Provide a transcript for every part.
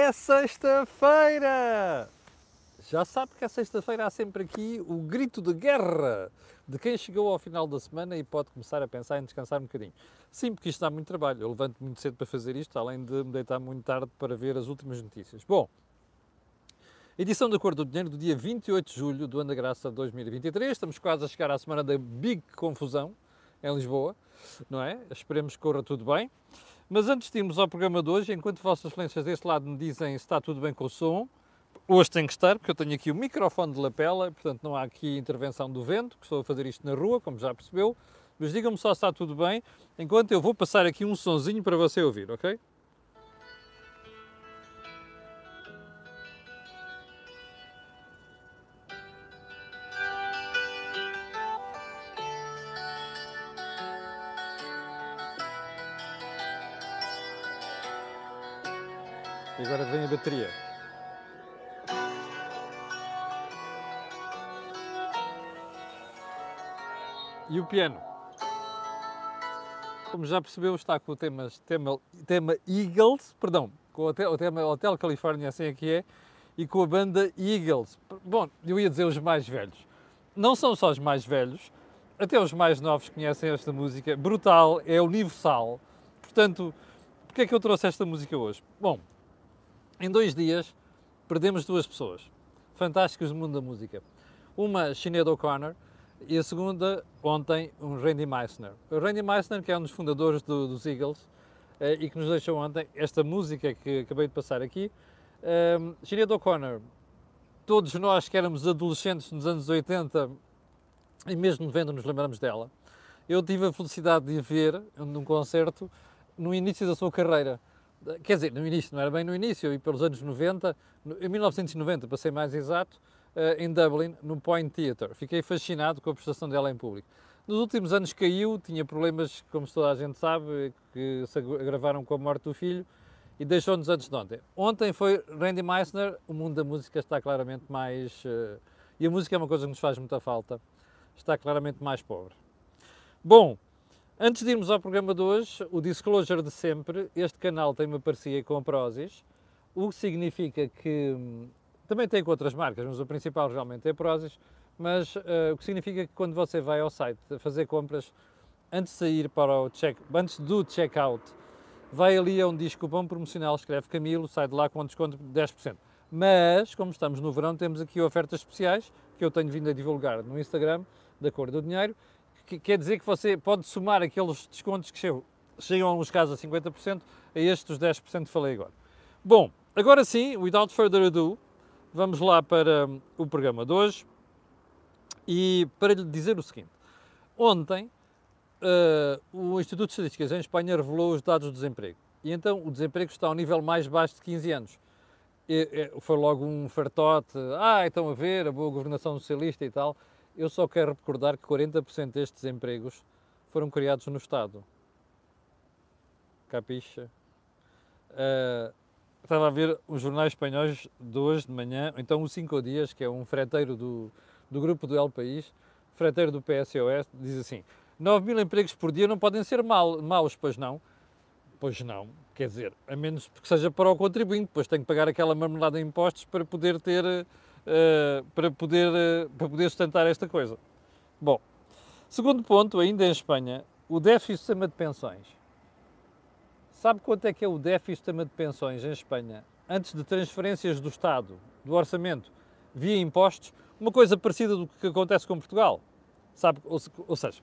É sexta-feira! Já sabe que a sexta-feira há sempre aqui o grito de guerra de quem chegou ao final da semana e pode começar a pensar em descansar um bocadinho. Sim, porque isto dá muito trabalho. Eu levanto muito cedo para fazer isto, além de me deitar muito tarde para ver as últimas notícias. Bom, edição da Cor do Dinheiro do dia 28 de julho do ano da graça 2023. Estamos quase a chegar à semana da Big Confusão em Lisboa, não é? Esperemos que corra tudo bem. Mas antes de irmos ao programa de hoje, enquanto Vossas Excelências deste lado me dizem se está tudo bem com o som, hoje tem que estar, porque eu tenho aqui o microfone de lapela, portanto não há aqui intervenção do vento, que estou a fazer isto na rua, como já percebeu. Mas digam-me só se está tudo bem, enquanto eu vou passar aqui um sonzinho para você ouvir, ok? E agora vem a bateria. E o piano. Como já percebeu, está com o tema, tema, tema Eagles, perdão, com o, o tema Hotel California, assim é que é, e com a banda Eagles. Bom, eu ia dizer os mais velhos. Não são só os mais velhos, até os mais novos conhecem esta música. Brutal, é universal. Portanto, porquê é que eu trouxe esta música hoje? Bom, em dois dias perdemos duas pessoas fantásticas do mundo da música. Uma, Sinead O'Connor, e a segunda, ontem, um Randy Meissner. O Randy Meissner, que é um dos fundadores do, dos Eagles eh, e que nos deixou ontem esta música que acabei de passar aqui. Um, Sinead O'Connor, todos nós que éramos adolescentes nos anos 80 e mesmo 90 nos lembramos dela. Eu tive a felicidade de a ver num concerto no início da sua carreira. Quer dizer, no início, não era bem no início, e pelos anos 90, em 1990, para ser mais exato, em Dublin, no Point Theatre. Fiquei fascinado com a prestação dela em público. Nos últimos anos caiu, tinha problemas, como toda a gente sabe, que se agravaram com a morte do filho e deixou-nos antes de ontem. Ontem foi Randy Meissner, o mundo da música está claramente mais. e a música é uma coisa que nos faz muita falta, está claramente mais pobre. Bom, Antes de irmos ao programa de hoje, o disclosure de sempre, este canal tem uma parceria com a Prozis, o que significa que também tem com outras marcas, mas o principal realmente é a Prozis, mas uh, o que significa que quando você vai ao site fazer compras, antes de sair para o check, antes do checkout, vai ali a um diz cupom promocional, escreve Camilo, sai de lá com um desconto de 10%. Mas, como estamos no verão, temos aqui ofertas especiais que eu tenho vindo a divulgar no Instagram, da cor do dinheiro, que quer dizer que você pode somar aqueles descontos que chegam, nos casos a 50% a estes 10% que falei agora. Bom, agora sim, without further ado, vamos lá para hum, o programa de hoje e para lhe dizer o seguinte. Ontem, uh, o Instituto de Estatísticas em Espanha revelou os dados do desemprego. E então o desemprego está ao nível mais baixo de 15 anos. E, e, foi logo um fartote, ah, estão a ver, a boa governação socialista e tal. Eu só quero recordar que 40% destes empregos foram criados no Estado. Capixa? Uh, estava a ver os jornais espanhóis de hoje de manhã, então o Cinco Dias, que é um freteiro do, do grupo do El País, freteiro do PSOS, diz assim: 9 mil empregos por dia não podem ser mal, maus, pois não? Pois não, quer dizer, a menos que seja para o contribuinte, pois tem que pagar aquela marmelada de impostos para poder ter uh, para, poder, uh, para poder sustentar esta coisa. Bom, segundo ponto, ainda em Espanha, o déficit do sistema de pensões. Sabe quanto é que é o déficit do sistema de pensões em Espanha? Antes de transferências do Estado, do orçamento, via impostos, uma coisa parecida do que acontece com Portugal. Sabe, ou, ou seja,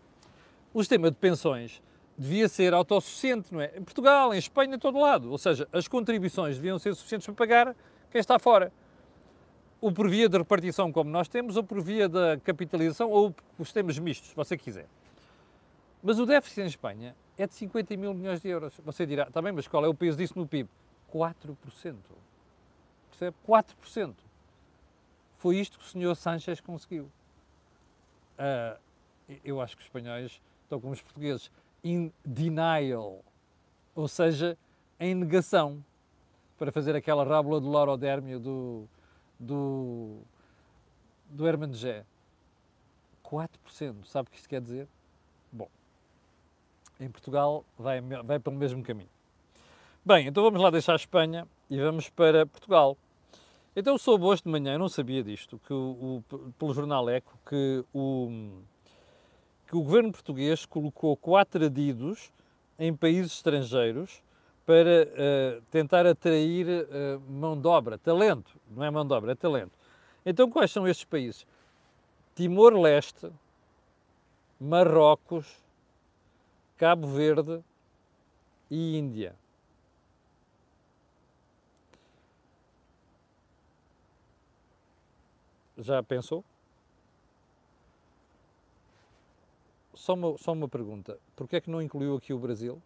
o sistema de pensões devia ser autossuficiente, não é? Em Portugal, em Espanha, em todo lado. Ou seja, as contribuições deviam ser suficientes para pagar quem está fora ou por via de repartição, como nós temos, ou por via da capitalização, ou os sistemas mistos, se você quiser. Mas o déficit em Espanha é de 50 mil milhões de euros. Você dirá, está bem, mas qual é o peso disso no PIB? 4%. Percebe? 4%. Foi isto que o senhor Sanchez conseguiu. Uh, eu acho que os espanhóis estão como os portugueses, in denial, ou seja, em negação, para fazer aquela rábula do laurodérmio do, do, do Herman Gé. 4%. Sabe o que isto quer dizer? Bom, em Portugal vai, vai pelo mesmo caminho. Bem, então vamos lá deixar a Espanha e vamos para Portugal. Então soube hoje de manhã, eu não sabia disto, que o, o, pelo jornal Eco, que o, que o governo português colocou quatro adidos em países estrangeiros para uh, tentar atrair uh, mão de obra, talento, não é mão de obra, é talento. Então quais são estes países? Timor-Leste, Marrocos, Cabo Verde e Índia. Já pensou? Só uma, só uma pergunta. Porquê é que não incluiu aqui o Brasil?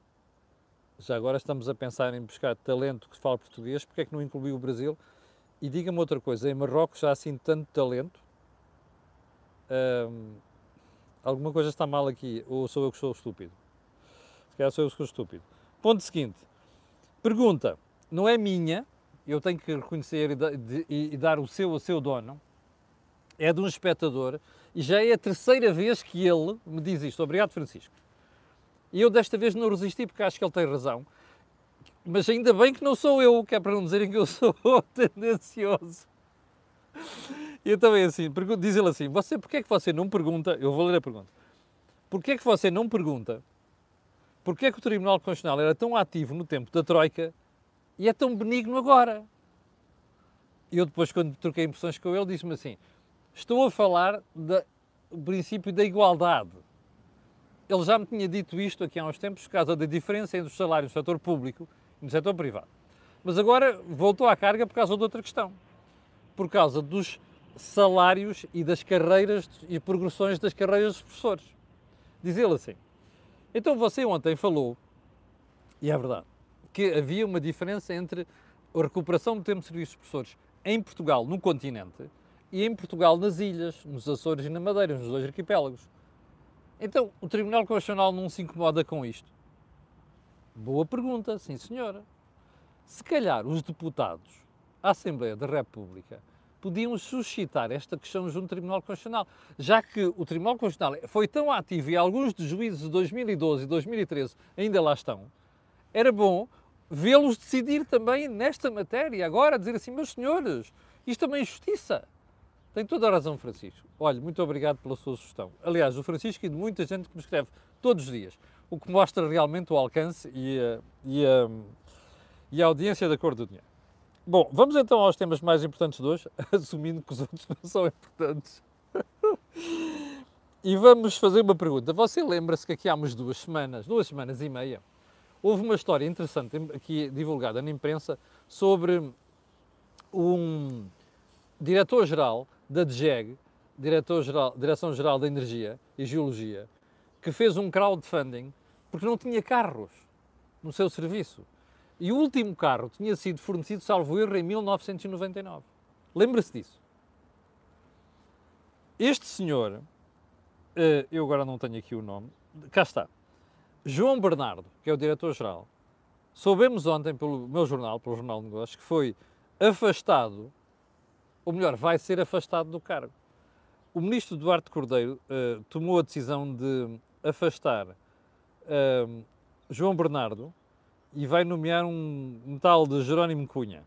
Já agora estamos a pensar em buscar talento que fala português, porquê é que não incluiu o Brasil? E diga-me outra coisa, em Marrocos já há assim tanto talento? Hum, alguma coisa está mal aqui, ou sou eu que sou estúpido? Se calhar sou eu que sou estúpido. Ponto seguinte. Pergunta, não é minha, eu tenho que reconhecer e, dar o seu a seu dono, é de um espectador e já é a terceira vez que ele me diz isto. Obrigado, Francisco. E eu desta vez não resisti porque acho que ele tem razão. Mas ainda bem que não sou eu, que é para não dizerem que eu sou tendencioso. E então é assim, diz ele assim, você, porquê é que você não pergunta, eu vou ler a pergunta, porquê é que você não pergunta porquê é que o Tribunal Constitucional era tão ativo no tempo da Troika e é tão benigno agora? E eu depois, quando troquei impressões com ele, disse-me assim, Estou a falar do princípio da igualdade. Ele já me tinha dito isto aqui há uns tempos, por causa da diferença entre os salários no setor público e no setor privado. Mas agora voltou à carga por causa de outra questão. Por causa dos salários e das carreiras e progressões das carreiras dos professores. Diz ele assim. Então você ontem falou, e é verdade, que havia uma diferença entre a recuperação do tempo de serviço dos professores em Portugal, no continente, e em Portugal nas ilhas, nos Açores e na Madeira, nos dois arquipélagos. Então, o Tribunal Constitucional não se incomoda com isto? Boa pergunta, sim senhora. Se calhar os deputados à Assembleia da República podiam suscitar esta questão junto ao Tribunal Constitucional, já que o Tribunal Constitucional foi tão ativo e alguns dos juízes de 2012 e 2013 ainda lá estão, era bom vê-los decidir também nesta matéria, agora, dizer assim, meus senhores, isto é uma injustiça. Tem toda a razão, Francisco. Olha, muito obrigado pela sua sugestão. Aliás, o Francisco e de muita gente que me escreve todos os dias, o que mostra realmente o alcance e a, e a, e a audiência da cor do dinheiro. Bom, vamos então aos temas mais importantes de hoje, assumindo que os outros não são importantes. e vamos fazer uma pergunta. Você lembra-se que aqui há umas duas semanas, duas semanas e meia, houve uma história interessante aqui divulgada na imprensa sobre um diretor-geral da DGEG, Direção-Geral Direção da Energia e Geologia, que fez um crowdfunding porque não tinha carros no seu serviço. E o último carro tinha sido fornecido, salvo erro, em 1999. Lembra-se disso? Este senhor, eh, eu agora não tenho aqui o nome, cá está. João Bernardo, que é o diretor-geral, soubemos ontem pelo meu jornal, pelo Jornal de Negócios, que foi afastado ou melhor, vai ser afastado do cargo. O ministro Duarte Cordeiro uh, tomou a decisão de afastar uh, João Bernardo e vai nomear um, um, tal de Jerónimo Cunha.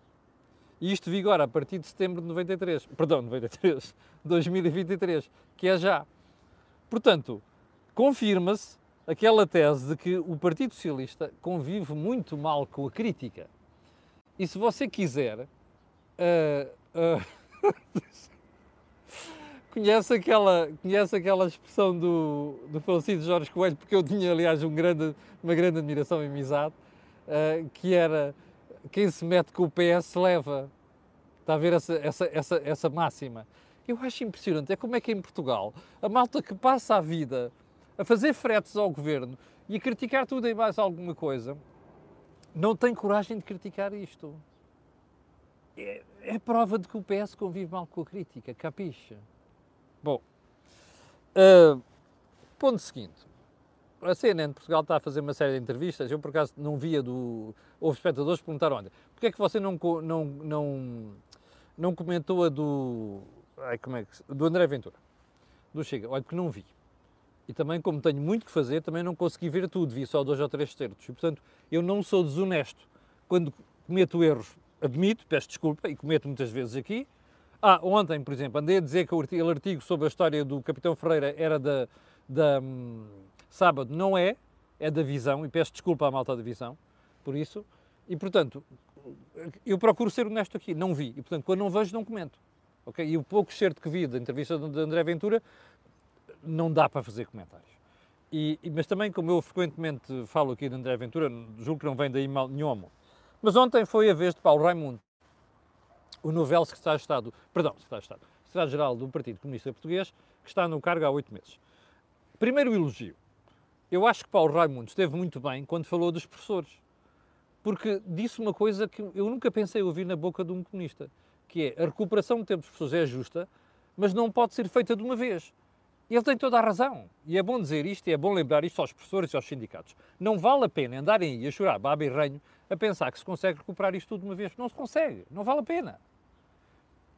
E isto vigora a partir de setembro de 93, perdão, 93, 2023, que é já. Portanto, confirma-se aquela tese de que o Partido Socialista convive muito mal com a crítica. E se você quiser, uh, conhece, aquela, conhece aquela expressão do, do falecido Jorge Coelho, porque eu tinha, aliás, um grande, uma grande admiração e amizade, uh, que era quem se mete com o PS leva. Está a ver essa, essa, essa, essa máxima? Eu acho impressionante. É como é que em Portugal a malta que passa a vida a fazer fretes ao governo e a criticar tudo e mais alguma coisa não tem coragem de criticar isto é, é prova de que o PS convive mal com a crítica, capixa? Bom, uh, ponto seguinte. A CNN de Portugal está a fazer uma série de entrevistas. Eu, por acaso, não via do. Houve espectadores que perguntaram: olha, porquê é que você não, não, não, não comentou a do. Ai, como é que. do André Ventura? Do Chega? Olha, porque não vi. E também, como tenho muito que fazer, também não consegui ver tudo, vi só dois ou três certos. E, portanto, eu não sou desonesto quando cometo erros, admito, peço desculpa e cometo muitas vezes aqui. Ah, ontem, por exemplo, andei a dizer que aquele artigo sobre a história do Capitão Ferreira era da, da hum, sábado, não é, é da visão, e peço desculpa à malta da visão por isso, e portanto, eu procuro ser honesto aqui, não vi, e portanto, quando não vejo, não comento. Okay? E o pouco certo que vi da entrevista de André Ventura, não dá para fazer comentários. E, mas também, como eu frequentemente falo aqui de André Ventura, julgo que não vem daí mal nenhum. Mas ontem foi a vez de Paulo Raimundo, o novel secretário de Estado, perdão, secretário de Estado, secretário-geral do Partido Comunista Português, que está no cargo há oito meses. Primeiro elogio. Eu acho que Paulo Raimundo esteve muito bem quando falou dos professores, porque disse uma coisa que eu nunca pensei ouvir na boca de um comunista, que é a recuperação do tempo dos professores é justa, mas não pode ser feita de uma vez. Ele tem toda a razão. E é bom dizer isto e é bom lembrar isto aos professores e aos sindicatos. Não vale a pena andarem aí a chorar baba e ranho a pensar que se consegue recuperar isto tudo de uma vez. Não se consegue. Não vale a pena.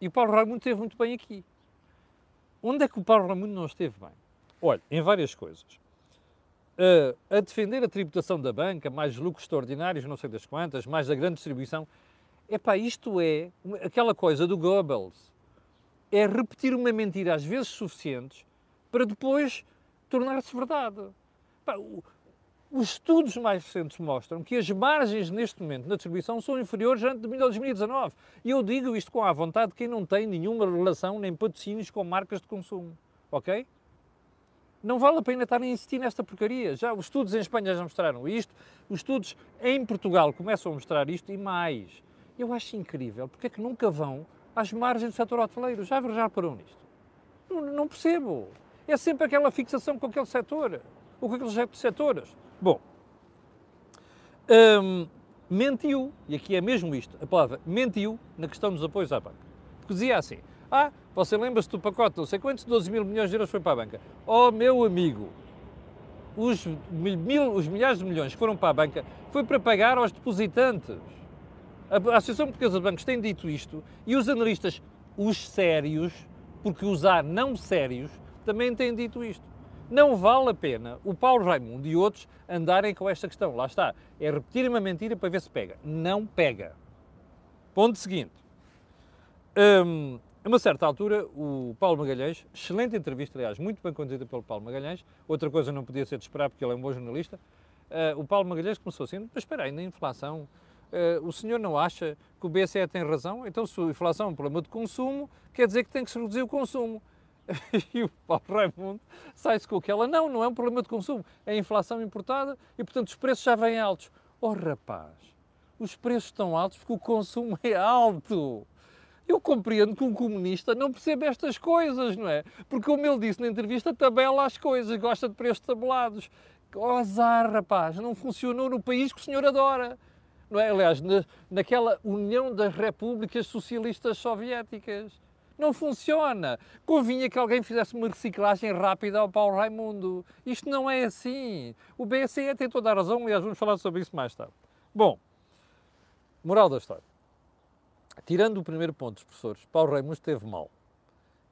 E o Paulo Raimundo esteve muito bem aqui. Onde é que o Paulo Raimundo não esteve bem? Olha, em várias coisas. Uh, a defender a tributação da banca, mais lucros extraordinários, não sei das quantas, mais a grande distribuição. Epá, isto é aquela coisa do Goebbels. É repetir uma mentira às vezes suficientes para depois tornar-se verdade. Os estudos mais recentes mostram que as margens neste momento na distribuição são inferiores a de 2019. E eu digo isto com a vontade de quem não tem nenhuma relação nem patrocínios com marcas de consumo. Ok? Não vale a pena estar a insistir nesta porcaria. Já os estudos em Espanha já mostraram isto, os estudos em Portugal começam a mostrar isto e mais. Eu acho incrível porque é que nunca vão às margens do setor hoteleiro. Já, já parou nisto? Não, não percebo. É sempre aquela fixação com aquele setor, ou com aqueles setores. Bom, hum, mentiu, e aqui é mesmo isto, a palavra mentiu na questão dos apoios à banca. Porque dizia assim, ah, você lembra-se do pacote, não sei quantos, 12 mil milhões de euros foi para a banca. Oh, meu amigo, os, mil, os milhares de milhões que foram para a banca foi para pagar aos depositantes. A, Associação Portuguesa de Bancos tem dito isto e os analistas, os sérios, porque usar não sérios, também têm dito isto. Não vale a pena o Paulo Raimundo e outros andarem com esta questão. Lá está. É repetir uma mentira para ver se pega. Não pega. Ponto seguinte. Hum, a uma certa altura, o Paulo Magalhães, excelente entrevista, aliás, muito bem conduzida pelo Paulo Magalhães, outra coisa não podia ser de esperar porque ele é um bom jornalista, uh, o Paulo Magalhães começou assim, mas espera aí, na inflação, uh, o senhor não acha que o BCE tem razão? Então se a inflação é um problema de consumo, quer dizer que tem que se reduzir o consumo. e o Paulo Raimundo sai-se com aquela, não, não é um problema de consumo, é a inflação importada e, portanto, os preços já vêm altos. Oh, rapaz, os preços estão altos porque o consumo é alto. Eu compreendo que um comunista não percebe estas coisas, não é? Porque, como ele disse na entrevista, tabela as coisas, gosta de preços tabelados. Oh, azar, rapaz, não funcionou no país que o senhor adora. Não é? Aliás, na, naquela União das Repúblicas Socialistas Soviéticas não funciona. Convinha que alguém fizesse uma reciclagem rápida ao Paulo Raimundo. Isto não é assim. O BCE tem toda a razão, aliás, vamos falar sobre isso mais tarde. Bom, moral da história. Tirando o primeiro ponto dos professores, Paulo Raimundo esteve mal.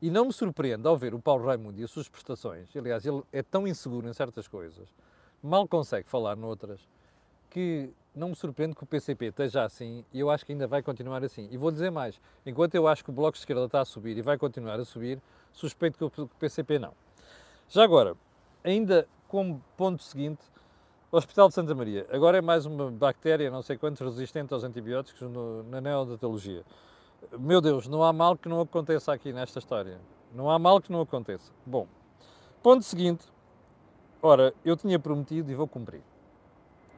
E não me surpreende ao ver o Paulo Raimundo e as suas prestações, aliás, ele é tão inseguro em certas coisas, mal consegue falar noutras, que não me surpreende que o PCP esteja assim e eu acho que ainda vai continuar assim. E vou dizer mais: enquanto eu acho que o Bloco de Esquerda está a subir e vai continuar a subir, suspeito que o PCP não. Já agora, ainda como ponto seguinte, o Hospital de Santa Maria. Agora é mais uma bactéria, não sei quantos, resistente aos antibióticos no, na neonatologia. Meu Deus, não há mal que não aconteça aqui nesta história. Não há mal que não aconteça. Bom, ponto seguinte. Ora, eu tinha prometido e vou cumprir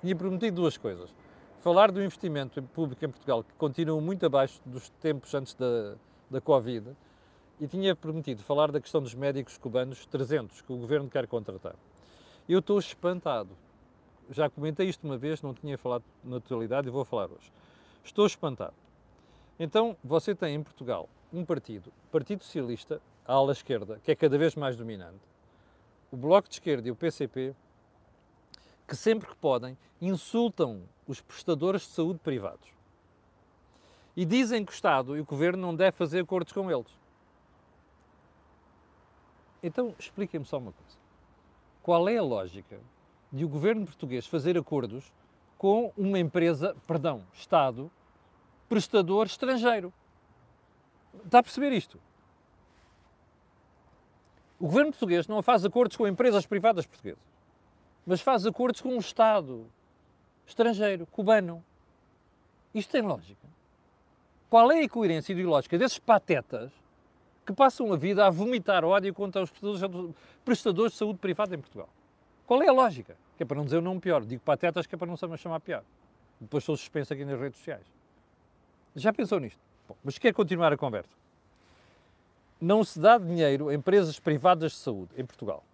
tinha prometido duas coisas. Falar do investimento público em Portugal, que continua muito abaixo dos tempos antes da, da Covid, e tinha prometido falar da questão dos médicos cubanos 300 que o governo quer contratar. Eu estou espantado. Já comentei isto uma vez, não tinha falado na totalidade e vou falar hoje. Estou espantado. Então, você tem em Portugal um partido, Partido Socialista, a ala esquerda, que é cada vez mais dominante, o Bloco de Esquerda e o PCP, que sempre que podem insultam os prestadores de saúde privados. E dizem que o Estado e o Governo não devem fazer acordos com eles. Então, expliquem-me só uma coisa. Qual é a lógica de o Governo português fazer acordos com uma empresa, perdão, Estado, prestador estrangeiro. Está a perceber isto? O governo português não faz acordos com empresas privadas portuguesas, mas faz acordos com um Estado estrangeiro, cubano. Isto tem lógica. Qual é a coerência ideológica desses patetas que passam a vida a vomitar ódio contra os prestadores de saúde privada em Portugal? Qual é a lógica? Que é para não dizer o nome pior. Digo patetas que é para não se chamar pior. Depois sou suspenso aqui nas redes sociais. Já pensou nisto? Bom, mas quer continuar a conversa. Não se dá dinheiro a empresas privadas de saúde em Portugal.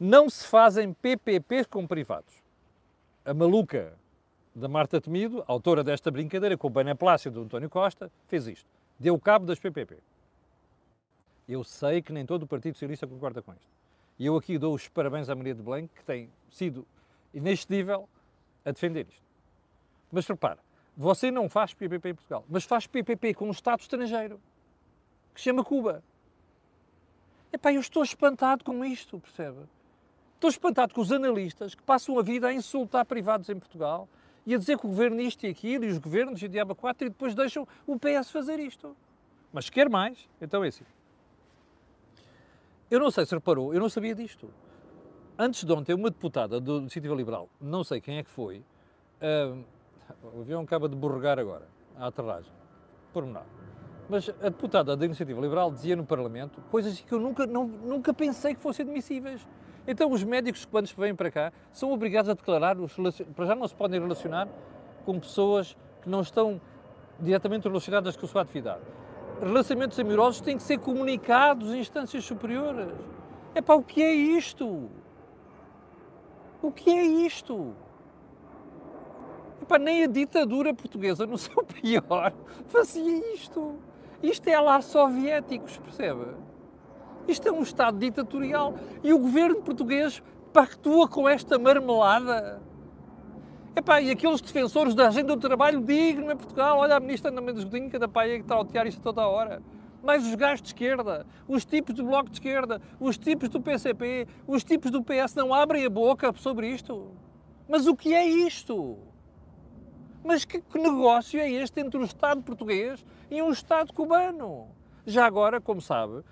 Não se fazem PPPs com privados. A maluca da Marta Temido, autora desta brincadeira com o beneplácito do António Costa, fez isto. Deu cabo das PPP. Eu sei que nem todo o Partido Socialista concorda com isto. E eu aqui dou os parabéns à Maria de Belém, que tem sido inexcedível a defender isto. Mas repara, você não faz PPP em Portugal, mas faz PPP com um Estado estrangeiro, que se chama Cuba. Epá, eu estou espantado com isto, percebe? Estou espantado com os analistas que passam a vida a insultar privados em Portugal e a dizer que o governo isto e aquilo, e os governos e o diabo 4, e depois deixam o PS fazer isto. Mas quer mais? Então é assim. Eu não sei se reparou, eu não sabia disto. Antes de ontem, uma deputada do Iniciativa Liberal, não sei quem é que foi, uh, o avião acaba de borregar agora, à aterragem, por menor. Mas a deputada da Iniciativa Liberal dizia no Parlamento coisas que eu nunca, não, nunca pensei que fossem admissíveis. Então os médicos, quando vêm para cá, são obrigados a declarar, os, para já não se podem relacionar com pessoas que não estão diretamente relacionadas com a sua atividade relacionamentos amorosos têm que ser comunicados em instâncias superiores. É para o que é isto? O que é isto? Epá, nem a ditadura portuguesa, no seu pior, fazia isto. Isto é lá soviéticos, percebe? Isto é um Estado ditatorial. E o governo português pactua com esta marmelada. Epá, e aqueles defensores da agenda do trabalho digno em Portugal, olha a ministra Ana Mendes Godinho, cada pai que está a otear isto toda a hora. Mais os gajos de esquerda, os tipos do Bloco de Esquerda, os tipos do PCP, os tipos do PS não abrem a boca sobre isto. Mas o que é isto? Mas que, que negócio é este entre o Estado português e um Estado cubano? Já agora, como sabe,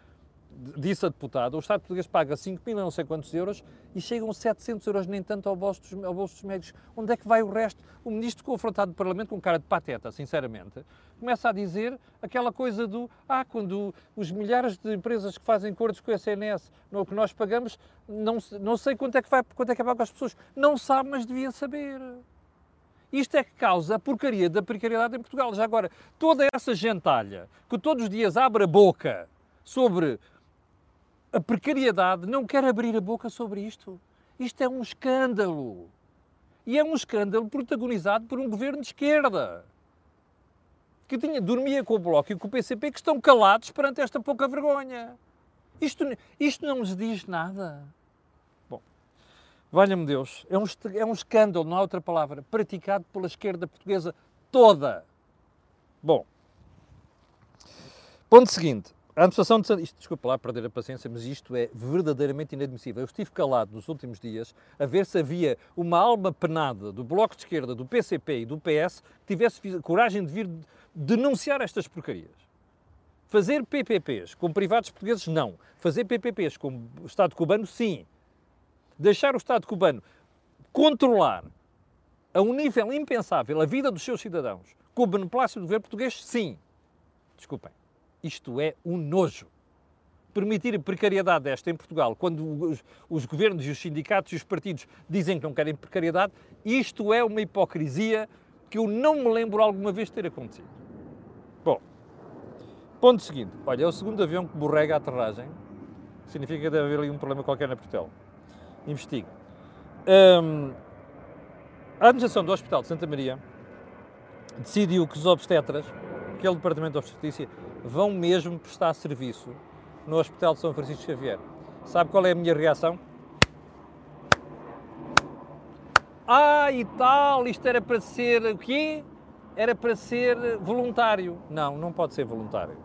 disse a deputada, o Estado português paga 5 mil não sei quantos euros e chegam 700 euros nem tanto ao bolso, dos, ao bolso dos médicos. Onde é que vai o resto? O ministro confrontado no Parlamento com cara de pateta, sinceramente, começa a dizer aquela coisa do ah, quando os milhares de empresas que fazem acordos com o SNS, no que nós pagamos, não, não sei quanto é que vai, quanto é que é pago às pessoas. Não sabe, mas devia saber. Isto é que causa a porcaria da precariedade em Portugal. Já agora, toda essa gentalha que todos os dias abre a boca sobre a precariedade não quer abrir a boca sobre isto. Isto é um escândalo. E é um escândalo protagonizado por um governo de esquerda. Que tinha, dormia com o Bloco e com o PCP que estão calados perante esta pouca vergonha. Isto, isto não nos diz nada. Bom, valha-me Deus, é um, é um escândalo, não há outra palavra, praticado pela esquerda portuguesa toda. Bom, ponto seguinte. A administração de isto, desculpa lá perder a paciência, mas isto é verdadeiramente inadmissível. Eu estive calado nos últimos dias a ver se havia uma alma penada do Bloco de Esquerda, do PCP e do PS que tivesse coragem de vir denunciar estas porcarias. Fazer PPPs com privados portugueses, não. Fazer PPPs com o Estado cubano, sim. Deixar o Estado cubano controlar a um nível impensável a vida dos seus cidadãos com o beneplácito do governo português, sim. Desculpem. Isto é um nojo. Permitir precariedade desta em Portugal, quando os, os governos e os sindicatos e os partidos dizem que não querem precariedade, isto é uma hipocrisia que eu não me lembro alguma vez ter acontecido. Bom, ponto seguinte. Olha, é o segundo avião que borrega a aterragem. Significa que deve haver ali um problema qualquer na Portela. Investigue. Hum, a administração do Hospital de Santa Maria decidiu que os obstetras, aquele departamento de obstetrícia, vão mesmo prestar serviço no Hospital de São Francisco Xavier. Sabe qual é a minha reação? Ah, e tal, isto era para ser o quê? Era para ser voluntário. Não, não pode ser voluntário.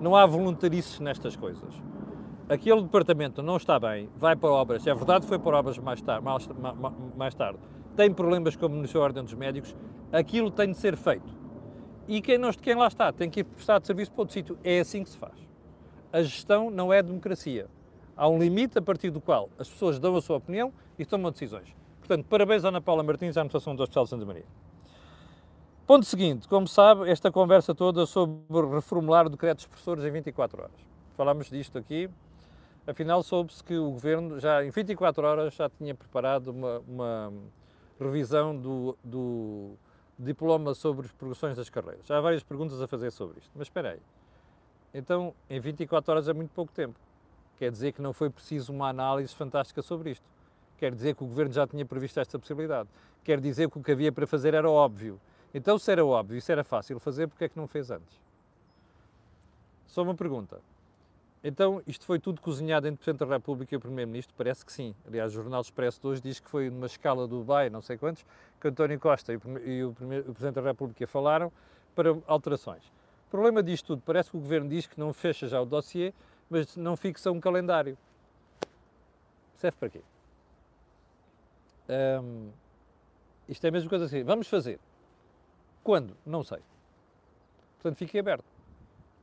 Não há voluntarices nestas coisas. Aquele departamento não está bem, vai para obras. É verdade, foi para obras mais mais, mais tarde tem problemas como no seu Ordem dos Médicos, aquilo tem de ser feito. E quem, não, quem lá está tem que ir prestar de serviço para outro sítio. É assim que se faz. A gestão não é democracia. Há um limite a partir do qual as pessoas dão a sua opinião e tomam decisões. Portanto, parabéns à Ana Paula Martins à anotação do Hospital de Santa Maria. Ponto seguinte, como sabe, esta conversa toda sobre reformular o decreto dos professores em 24 horas. Falámos disto aqui, afinal soube-se que o Governo já em 24 horas já tinha preparado uma, uma revisão do, do, diploma sobre as progressões das carreiras. Já há várias perguntas a fazer sobre isto, mas espera aí. Então, em 24 horas é muito pouco tempo. Quer dizer que não foi preciso uma análise fantástica sobre isto. Quer dizer que o Governo já tinha previsto esta possibilidade. Quer dizer que o que havia para fazer era óbvio então, se era óbvio, se era fácil fazer, porque é que não fez antes? Só uma pergunta. Então, isto foi tudo cozinhado entre o Presidente da República e o Primeiro-Ministro? Parece que sim. Aliás, o Jornal Expresso de hoje diz que foi numa escala do Dubai, não sei quantos, que António Costa e o, o Presidente da República falaram para alterações. O problema disto tudo, parece que o Governo diz que não fecha já o dossiê, mas não fixa um calendário. Serve para quê? Um, isto é a mesma coisa assim. Vamos fazer. Quando? Não sei. Portanto, fiquei aberto.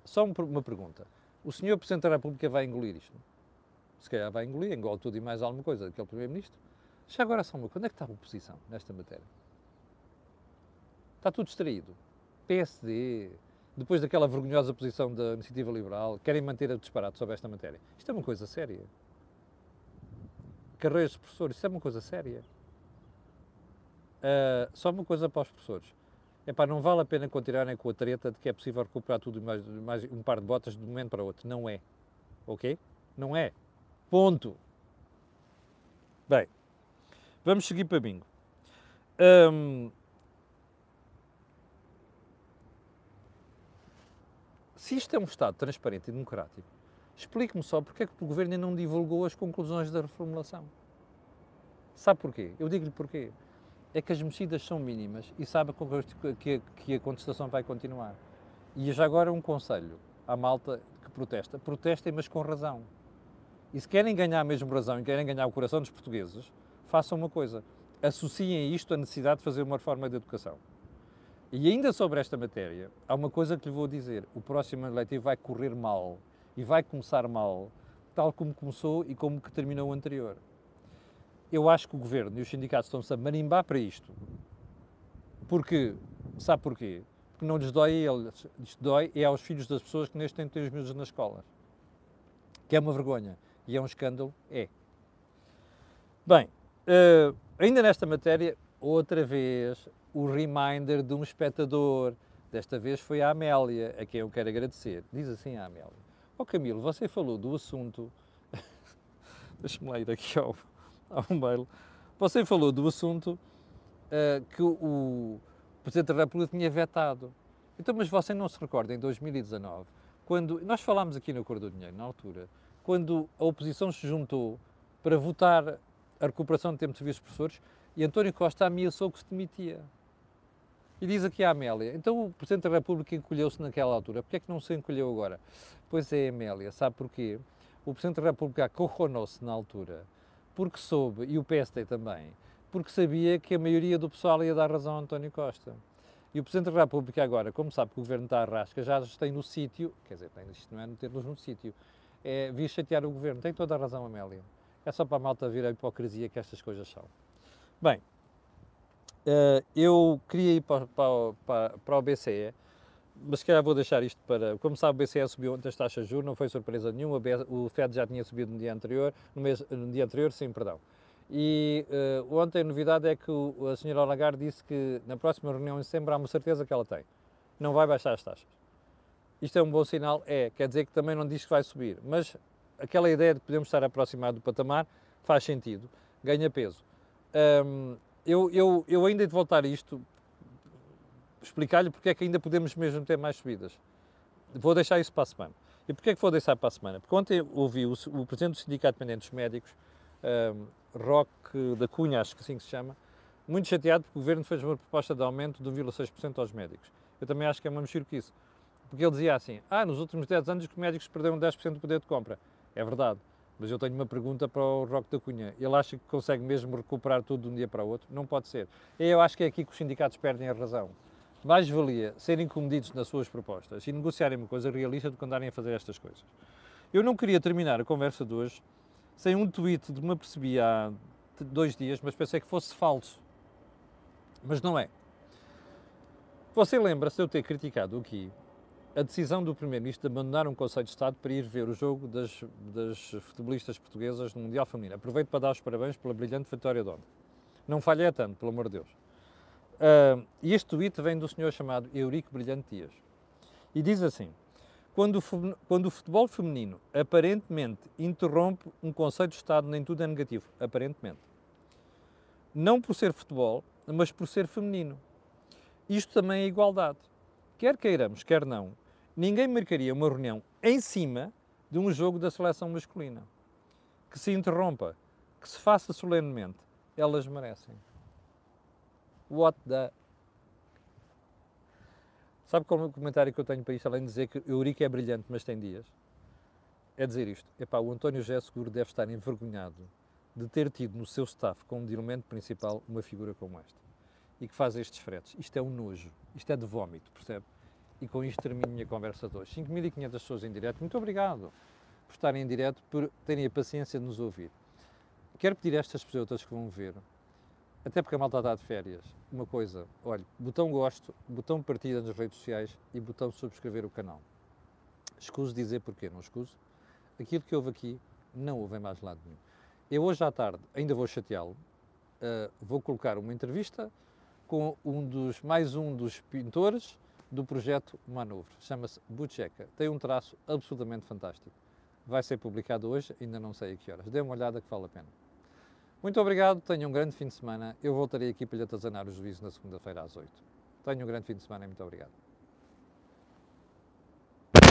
Só uma pergunta. O senhor Presidente da República vai engolir isto? Se calhar vai engolir, engole tudo e mais alguma coisa daquele Primeiro-Ministro. Já agora só uma coisa. Onde é que está a oposição nesta matéria? Está tudo distraído. PSD, depois daquela vergonhosa posição da Iniciativa Liberal, querem manter a disparate sobre esta matéria. Isto é uma coisa séria. Carreiras de professores, isto é uma coisa séria. Uh, só uma coisa para os professores. Epá, não vale a pena continuarem com a treta de que é possível recuperar tudo mais, mais um par de botas de um momento para outro. Não é. Ok? Não é. Ponto. Bem, vamos seguir para bingo. Hum, se isto é um Estado transparente e democrático, explique-me só porque é que o Governo ainda não divulgou as conclusões da reformulação. Sabe porquê? Eu digo-lhe porquê é que as mexidas são mínimas e sabe que, que a contestação vai continuar. E já agora um conselho à malta que protesta. Protestem, mas com razão. E se querem ganhar mesmo razão e querem ganhar o coração dos portugueses, façam uma coisa. Associem isto à necessidade de fazer uma reforma da educação. E ainda sobre esta matéria, há uma coisa que lhe vou dizer. O próximo ano letivo vai correr mal. E vai começar mal, tal como começou e como que terminou o anterior eu acho que o governo e os sindicatos estão-se a marimbar para isto. Porque, sabe porquê? Porque não lhes dói a eles, lhes dói é aos filhos das pessoas que neste tempo têm os miúdos nas escolas. Que é uma vergonha e é um escândalo, é. Bem, uh, ainda nesta matéria, outra vez, o reminder de um espectador. Desta vez foi a Amélia, a quem eu quero agradecer. Diz assim a Amélia: Ó oh Camilo, você falou do assunto. Deixa-me lá ir aqui ao, há um mail. Você falou do assunto uh, que o Presidente da República tinha vetado. Então, mas você não se recorda, em 2019, quando nós falámos aqui no Acordo do Dinheiro, na altura, quando a oposição se juntou para votar a recuperação do tempo de serviços professores e António Costa ameaçou que se demitia. E diz aqui a Amélia, então o Presidente da República encolheu-se naquela altura, porquê é que não se encolheu agora? Pois é, Amélia, sabe porquê? O Presidente da República acorronou-se na altura porque soube, e o PSD também, porque sabia que a maioria do pessoal ia dar razão a António Costa. E o Presidente da República agora, como sabe que o Governo está à rasca, já os tem no sítio, quer dizer, tem, isto não é meter-los no sítio, é vir chatear o Governo. Tem toda a razão, Amélia. É só para a malta vir a hipocrisia que estas coisas são. Bem, uh, eu queria ir para, para, para, para o BCE, mas se calhar vou deixar isto para. Como sabe, o BCE subiu ontem as taxas de juros, não foi surpresa nenhuma. O FED já tinha subido no dia anterior, no, mês, no dia anterior, sim, perdão. E uh, ontem a novidade é que o, a senhora Lagarde disse que na próxima reunião em setembro há uma certeza que ela tem. Não vai baixar as taxas. Isto é um bom sinal? É. Quer dizer que também não diz que vai subir. Mas aquela ideia de podermos estar aproximados do patamar faz sentido, ganha peso. Um, eu, eu, eu ainda de voltar a isto, explicar-lhe porque é que ainda podemos mesmo ter mais subidas. Vou deixar isso para a semana. E porquê é que vou deixar para a semana? Porque ontem ouvi o, o Presidente do Sindicato de Dependentes Médicos, um, Roque da Cunha, acho que assim que se chama, muito chateado porque o Governo fez uma proposta de aumento de 1,6% aos médicos. Eu também acho que é uma que isso. Porque ele dizia assim, ah, nos últimos 10 anos os médicos perderam 10% do poder de compra. É verdade. Mas eu tenho uma pergunta para o Roque da Cunha. Ele acha que consegue mesmo recuperar tudo de um dia para o outro? Não pode ser. Eu acho que é aqui que os sindicatos perdem a razão. Mais valia serem comedidos nas suas propostas e negociarem uma coisa realista do que andarem a fazer estas coisas. Eu não queria terminar a conversa de hoje sem um tweet de me apercebi há dois dias, mas pensei que fosse falso. Mas não é. Você lembra-se de eu ter criticado aqui a decisão do Primeiro-Ministro de abandonar um Conselho de Estado para ir ver o jogo das, das futebolistas portuguesas no Mundial Feminino. Aproveito para dar os parabéns pela brilhante vitória de ontem. Não falhei tanto, pelo amor de Deus. Uh, e este tweet vem do senhor chamado Eurico Brilhante Dias. E diz assim: quando o, quando o futebol feminino aparentemente interrompe um Conselho de Estado, nem tudo é negativo. Aparentemente. Não por ser futebol, mas por ser feminino. Isto também é igualdade. Quer queiramos, quer não, ninguém marcaria uma reunião em cima de um jogo da seleção masculina. Que se interrompa, que se faça solenemente, elas merecem. What the. Sabe qual é o comentário que eu tenho para isto, além de dizer que Eurico é brilhante, mas tem dias? É dizer isto. Epá, o António José Seguro deve estar envergonhado de ter tido no seu staff como de elemento principal uma figura como esta e que faz estes fretes. Isto é um nojo, isto é de vómito, percebe? E com isto termino a minha conversa de hoje. 5.500 pessoas em direto, muito obrigado por estarem em direto, por terem a paciência de nos ouvir. Quero pedir a estas pessoas que vão ver, até porque a malta está de férias, uma coisa, olha, botão gosto, botão partida nas redes sociais e botão subscrever o canal. Escuso dizer porquê, não escuso. Aquilo que houve aqui não houve em mais lado nenhum. Eu hoje à tarde ainda vou chateá-lo, uh, vou colocar uma entrevista com um dos, mais um dos pintores do projeto Manuvre. Chama-se Bucheca. Tem um traço absolutamente fantástico. Vai ser publicado hoje, ainda não sei a que horas. Dê uma olhada que vale a pena. Muito obrigado, tenham um grande fim de semana. Eu voltarei aqui para lhe atazanar o juízo na segunda-feira às 8. Tenham um grande fim de semana e muito obrigado.